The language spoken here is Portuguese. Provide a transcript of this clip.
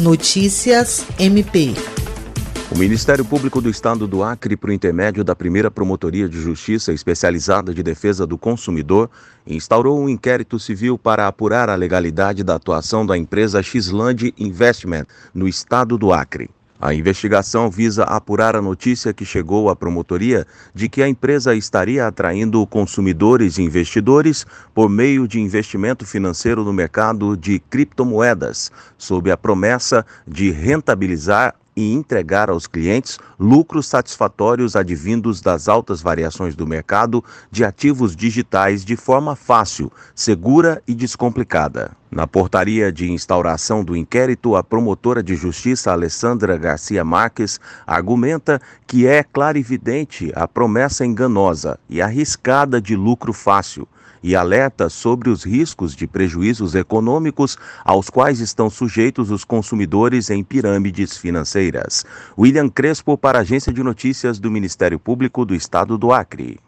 Notícias MP. O Ministério Público do Estado do Acre, por intermédio da primeira Promotoria de Justiça Especializada de Defesa do Consumidor, instaurou um inquérito civil para apurar a legalidade da atuação da empresa Xland Investment no estado do Acre. A investigação visa apurar a notícia que chegou à promotoria de que a empresa estaria atraindo consumidores e investidores por meio de investimento financeiro no mercado de criptomoedas, sob a promessa de rentabilizar e entregar aos clientes lucros satisfatórios advindos das altas variações do mercado de ativos digitais de forma fácil, segura e descomplicada. Na portaria de instauração do inquérito, a promotora de justiça Alessandra Garcia Marques argumenta que é clarividente a promessa enganosa e arriscada de lucro fácil e alerta sobre os riscos de prejuízos econômicos aos quais estão sujeitos os consumidores em pirâmides financeiras. William Crespo para a Agência de Notícias do Ministério Público do Estado do Acre.